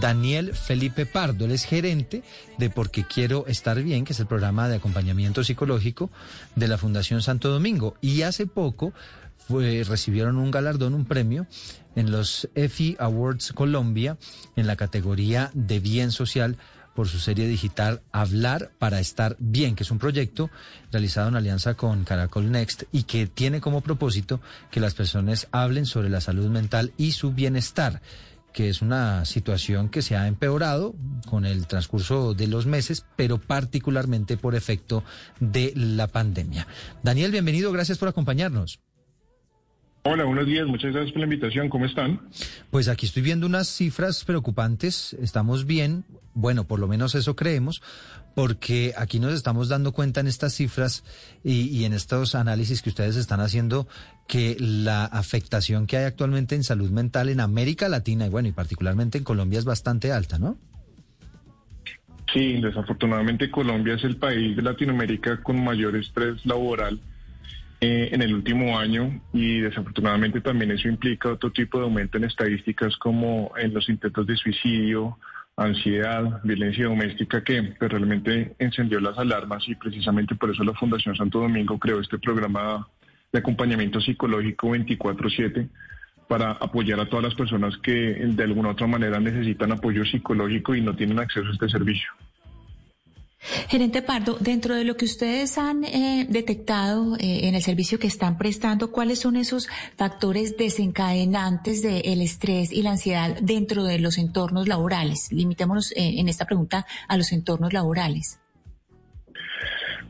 Daniel Felipe Pardo. Él es gerente de Porque Quiero Estar Bien, que es el programa de acompañamiento psicológico de la Fundación Santo Domingo. Y hace poco recibieron un galardón, un premio en los EFI Awards Colombia en la categoría de bien social por su serie digital Hablar para estar bien, que es un proyecto realizado en alianza con Caracol Next y que tiene como propósito que las personas hablen sobre la salud mental y su bienestar que es una situación que se ha empeorado con el transcurso de los meses, pero particularmente por efecto de la pandemia. Daniel, bienvenido, gracias por acompañarnos. Hola, buenos días, muchas gracias por la invitación, ¿cómo están? Pues aquí estoy viendo unas cifras preocupantes, estamos bien, bueno, por lo menos eso creemos, porque aquí nos estamos dando cuenta en estas cifras y, en estos análisis que ustedes están haciendo que la afectación que hay actualmente en salud mental en América Latina y bueno, y particularmente en Colombia es bastante alta, ¿no? Sí, desafortunadamente Colombia es el país de Latinoamérica con mayor estrés laboral eh, en el último año y desafortunadamente también eso implica otro tipo de aumento en estadísticas como en los intentos de suicidio, ansiedad, violencia doméstica que pues, realmente encendió las alarmas y precisamente por eso la Fundación Santo Domingo creó este programa de acompañamiento psicológico 24/7 para apoyar a todas las personas que de alguna u otra manera necesitan apoyo psicológico y no tienen acceso a este servicio. Gerente Pardo, dentro de lo que ustedes han eh, detectado eh, en el servicio que están prestando, ¿cuáles son esos factores desencadenantes del estrés y la ansiedad dentro de los entornos laborales? Limitémonos eh, en esta pregunta a los entornos laborales.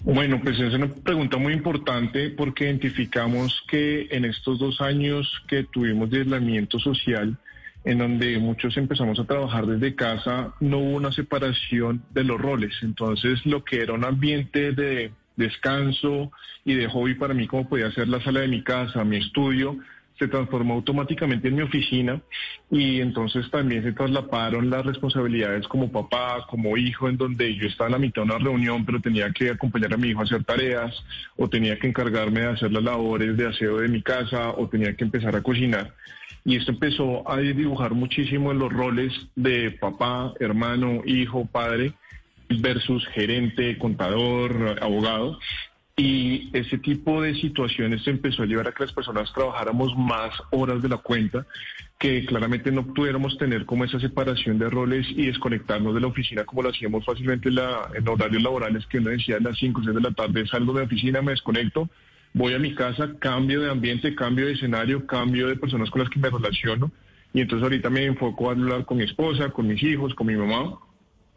Bueno, pues es una pregunta muy importante porque identificamos que en estos dos años que tuvimos de aislamiento social, en donde muchos empezamos a trabajar desde casa, no hubo una separación de los roles. Entonces, lo que era un ambiente de descanso y de hobby para mí, como podía ser la sala de mi casa, mi estudio, se transformó automáticamente en mi oficina y entonces también se trasladaron las responsabilidades como papá, como hijo, en donde yo estaba en la mitad de una reunión, pero tenía que acompañar a mi hijo a hacer tareas o tenía que encargarme de hacer las labores de aseo de mi casa o tenía que empezar a cocinar y esto empezó a dibujar muchísimo en los roles de papá, hermano, hijo, padre versus gerente, contador, abogado. Y ese tipo de situaciones empezó a llevar a que las personas trabajáramos más horas de la cuenta, que claramente no pudiéramos tener como esa separación de roles y desconectarnos de la oficina como lo hacíamos fácilmente en, la, en horarios laborales, que uno decía a las 5 o 6 de la tarde, salgo de la oficina, me desconecto, voy a mi casa, cambio de ambiente, cambio de escenario, cambio de personas con las que me relaciono. Y entonces ahorita me enfoco a hablar con mi esposa, con mis hijos, con mi mamá.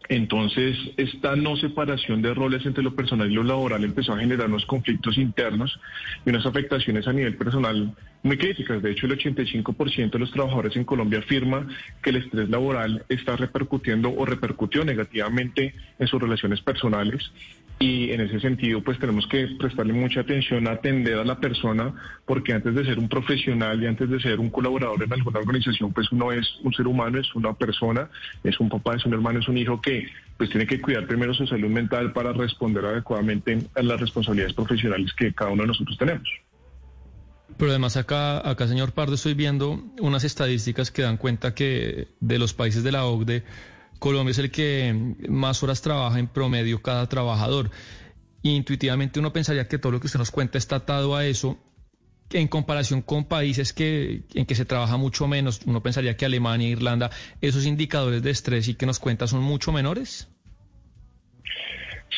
Entonces, esta no separación de roles entre lo personal y lo laboral empezó a generar unos conflictos internos y unas afectaciones a nivel personal muy críticas. De hecho, el 85% de los trabajadores en Colombia afirma que el estrés laboral está repercutiendo o repercutió negativamente en sus relaciones personales y en ese sentido pues tenemos que prestarle mucha atención a atender a la persona porque antes de ser un profesional y antes de ser un colaborador en alguna organización pues uno es un ser humano, es una persona, es un papá, es un hermano, es un hijo que pues tiene que cuidar primero su salud mental para responder adecuadamente a las responsabilidades profesionales que cada uno de nosotros tenemos. Pero además acá, acá señor Pardo, estoy viendo unas estadísticas que dan cuenta que de los países de la OCDE Colombia es el que más horas trabaja en promedio cada trabajador. intuitivamente uno pensaría que todo lo que usted nos cuenta está atado a eso. En comparación con países que, en que se trabaja mucho menos, uno pensaría que Alemania, Irlanda, esos indicadores de estrés y que nos cuenta son mucho menores.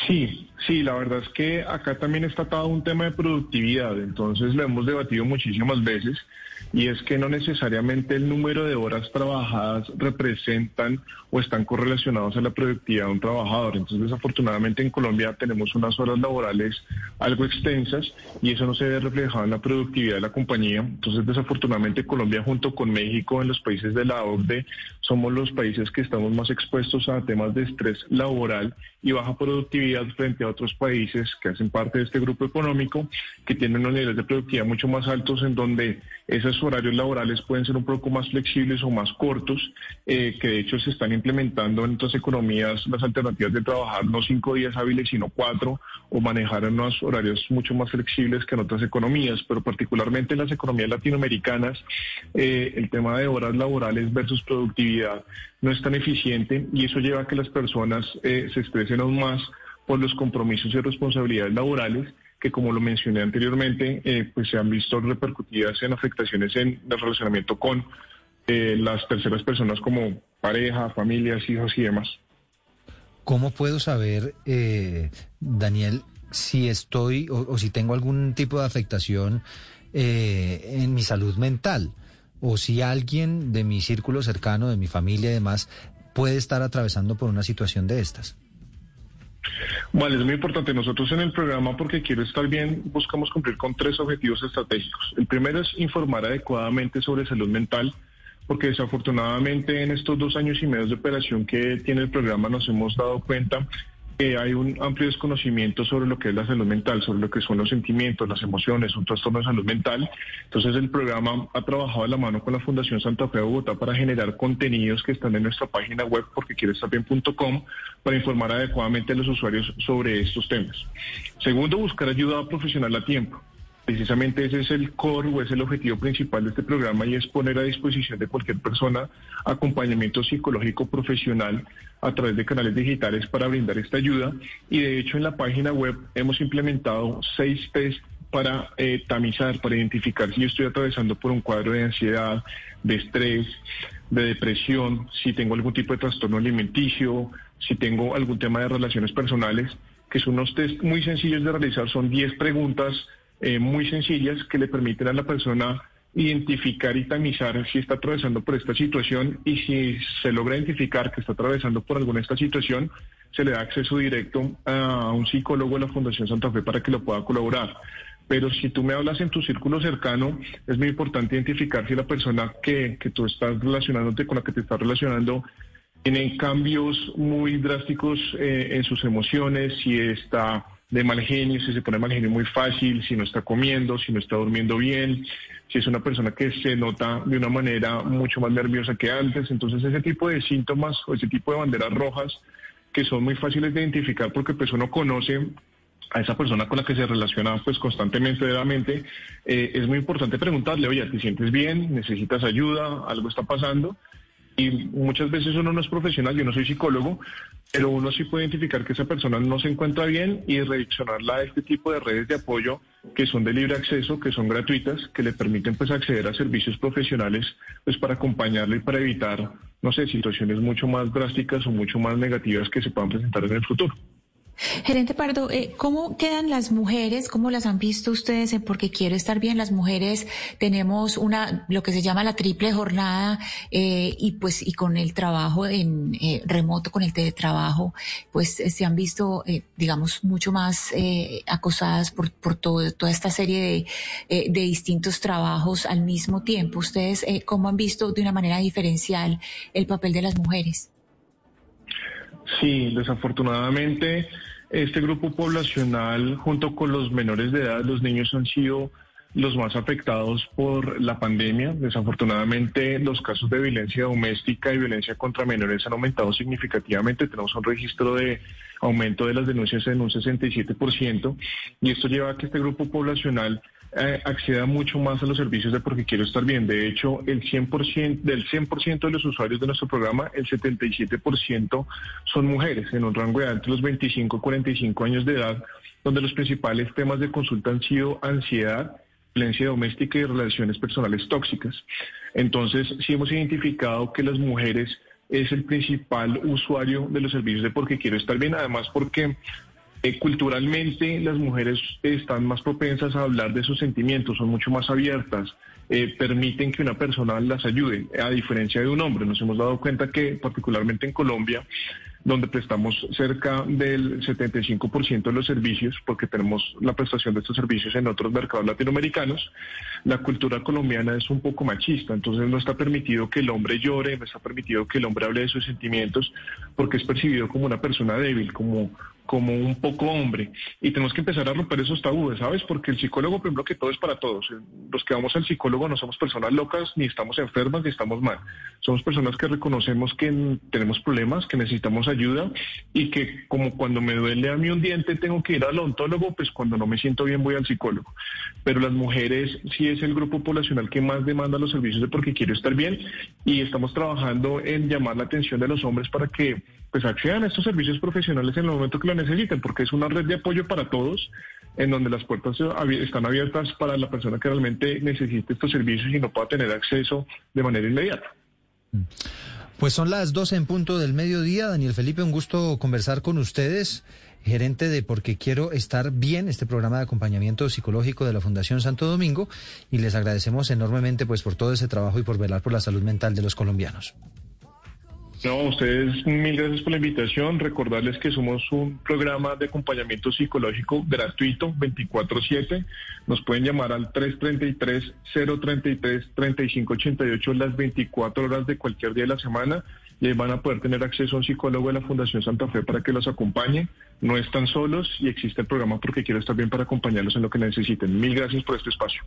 Sí, sí, la verdad es que acá también está atado un tema de productividad, entonces lo hemos debatido muchísimas veces y es que no necesariamente el número de horas trabajadas representan o están correlacionados a la productividad de un trabajador. Entonces, desafortunadamente en Colombia tenemos unas horas laborales algo extensas y eso no se ve reflejado en la productividad de la compañía. Entonces, desafortunadamente Colombia junto con México en los países de la OCDE somos los países que estamos más expuestos a temas de estrés laboral y baja productividad frente a otros países que hacen parte de este grupo económico, que tienen unos niveles de productividad mucho más altos, en donde esos horarios laborales pueden ser un poco más flexibles o más cortos, eh, que de hecho se están implementando en otras economías las alternativas de trabajar no cinco días hábiles, sino cuatro, o manejar unos horarios mucho más flexibles que en otras economías, pero particularmente en las economías latinoamericanas, eh, el tema de horas laborales versus productividad no es tan eficiente y eso lleva a que las personas eh, se estresen aún más por los compromisos y responsabilidades laborales que como lo mencioné anteriormente, eh, pues se han visto repercutidas en afectaciones en el relacionamiento con eh, las terceras personas como pareja, familias, hijos y demás. ¿Cómo puedo saber, Daniel, si estoy o, si tengo algún tipo de afectación en mi salud mental? o si alguien de mi círculo cercano, de mi familia y demás, puede estar atravesando por una situación de estas. Vale, es muy importante. Nosotros en el programa, porque quiero estar bien, buscamos cumplir con tres objetivos estratégicos. El primero es informar adecuadamente sobre salud mental, porque desafortunadamente en estos dos años y medio de operación que tiene el programa nos hemos dado cuenta hay un amplio desconocimiento sobre lo que es la salud mental, sobre lo que son los sentimientos, las emociones, un trastorno de salud mental. Entonces el programa ha trabajado de la mano con la Fundación Santa Fe de Bogotá para generar contenidos que están en nuestra página web porque bien.com para informar adecuadamente a los usuarios sobre estos temas. Segundo, buscar ayuda profesional a tiempo. Precisamente ese es el core o es el objetivo principal de este programa y es poner a disposición de cualquier persona acompañamiento psicológico profesional a través de canales digitales para brindar esta ayuda. Y de hecho en la página web hemos implementado seis test para eh, tamizar, para identificar si yo estoy atravesando por un cuadro de ansiedad, de estrés, de depresión, si tengo algún tipo de trastorno alimenticio, si tengo algún tema de relaciones personales, que son unos test muy sencillos de realizar, son 10 preguntas eh, muy sencillas que le permiten a la persona identificar y tamizar si está atravesando por esta situación y si se logra identificar que está atravesando por alguna esta situación, se le da acceso directo a un psicólogo de la Fundación Santa Fe para que lo pueda colaborar. Pero si tú me hablas en tu círculo cercano, es muy importante identificar si la persona que, que tú estás relacionándote con la que te estás relacionando tiene cambios muy drásticos eh, en sus emociones, si está de mal genio, si se pone mal genio muy fácil, si no está comiendo, si no está durmiendo bien, si es una persona que se nota de una manera mucho más nerviosa que antes. Entonces ese tipo de síntomas o ese tipo de banderas rojas que son muy fáciles de identificar porque pues uno conoce a esa persona con la que se relaciona pues constantemente, diariamente, eh, es muy importante preguntarle, oye, ¿te sientes bien? ¿Necesitas ayuda? ¿Algo está pasando? Y muchas veces uno no es profesional, yo no soy psicólogo, pero uno sí puede identificar que esa persona no se encuentra bien y redireccionarla a este tipo de redes de apoyo que son de libre acceso, que son gratuitas, que le permiten pues acceder a servicios profesionales pues para acompañarle y para evitar, no sé, situaciones mucho más drásticas o mucho más negativas que se puedan presentar en el futuro. Gerente Pardo, eh, ¿cómo quedan las mujeres? ¿Cómo las han visto ustedes? Porque quiero estar bien. Las mujeres tenemos una, lo que se llama la triple jornada, eh, y pues, y con el trabajo en eh, remoto, con el teletrabajo, pues se han visto, digamos, mucho más acosadas por, por todo, toda esta serie de, de distintos trabajos al mismo tiempo. ¿Ustedes cómo han visto de una manera diferencial el papel de las mujeres? Sí, desafortunadamente este grupo poblacional junto con los menores de edad, los niños han sido los más afectados por la pandemia. Desafortunadamente los casos de violencia doméstica y violencia contra menores han aumentado significativamente. Tenemos un registro de aumento de las denuncias en un 67% y esto lleva a que este grupo poblacional eh, acceda mucho más a los servicios de porque quiero estar bien. De hecho, el 100%, del 100% de los usuarios de nuestro programa, el 77% son mujeres en un rango de edad entre los 25 y 45 años de edad, donde los principales temas de consulta han sido ansiedad, violencia doméstica y relaciones personales tóxicas. Entonces, sí hemos identificado que las mujeres es el principal usuario de los servicios de porque quiero estar bien, además porque eh, culturalmente las mujeres están más propensas a hablar de sus sentimientos, son mucho más abiertas, eh, permiten que una persona las ayude, a diferencia de un hombre. Nos hemos dado cuenta que particularmente en Colombia donde prestamos cerca del 75% de los servicios, porque tenemos la prestación de estos servicios en otros mercados latinoamericanos, la cultura colombiana es un poco machista, entonces no está permitido que el hombre llore, no está permitido que el hombre hable de sus sentimientos, porque es percibido como una persona débil, como como un poco hombre. Y tenemos que empezar a romper esos tabúes, ¿sabes? Porque el psicólogo, primero que todo, es para todos. Los que vamos al psicólogo no somos personas locas, ni estamos enfermas, ni estamos mal. Somos personas que reconocemos que tenemos problemas, que necesitamos ayuda y que como cuando me duele a mí un diente tengo que ir al odontólogo, pues cuando no me siento bien voy al psicólogo. Pero las mujeres sí es el grupo poblacional que más demanda los servicios de porque quiero estar bien y estamos trabajando en llamar la atención de los hombres para que pues accedan a estos servicios profesionales en el momento que lo necesiten, porque es una red de apoyo para todos, en donde las puertas están abiertas para la persona que realmente necesite estos servicios y no pueda tener acceso de manera inmediata. Pues son las 12 en punto del mediodía. Daniel Felipe, un gusto conversar con ustedes, gerente de Porque Quiero Estar Bien, este programa de acompañamiento psicológico de la Fundación Santo Domingo, y les agradecemos enormemente pues por todo ese trabajo y por velar por la salud mental de los colombianos. No, ustedes mil gracias por la invitación. Recordarles que somos un programa de acompañamiento psicológico gratuito 24/7. Nos pueden llamar al 333-033-3588 las 24 horas de cualquier día de la semana y ahí van a poder tener acceso a un psicólogo de la Fundación Santa Fe para que los acompañe. No están solos y existe el programa porque quiero estar bien para acompañarlos en lo que necesiten. Mil gracias por este espacio.